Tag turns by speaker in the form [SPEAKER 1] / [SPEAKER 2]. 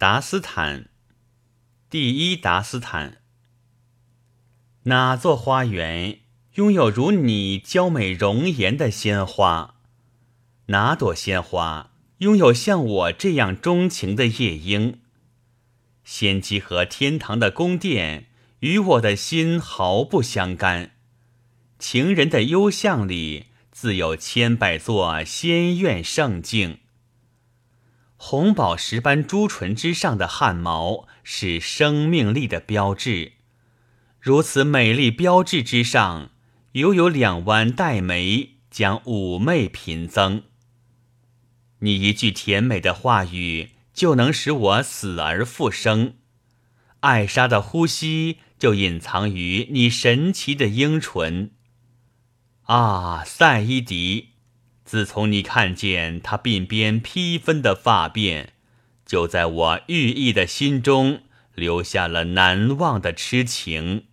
[SPEAKER 1] 达斯坦，第一达斯坦。哪座花园拥有如你娇美容颜的鲜花？哪朵鲜花拥有像我这样钟情的夜莺？仙姬和天堂的宫殿与我的心毫不相干。情人的幽巷里，自有千百座仙苑圣境。红宝石般朱唇之上的汗毛，是生命力的标志。如此美丽标志之上，犹有两弯黛眉，将妩媚频增。你一句甜美的话语，就能使我死而复生。艾莎的呼吸，就隐藏于你神奇的樱唇。啊，赛伊迪！自从你看见他鬓边披分的发辫，就在我寓意的心中留下了难忘的痴情。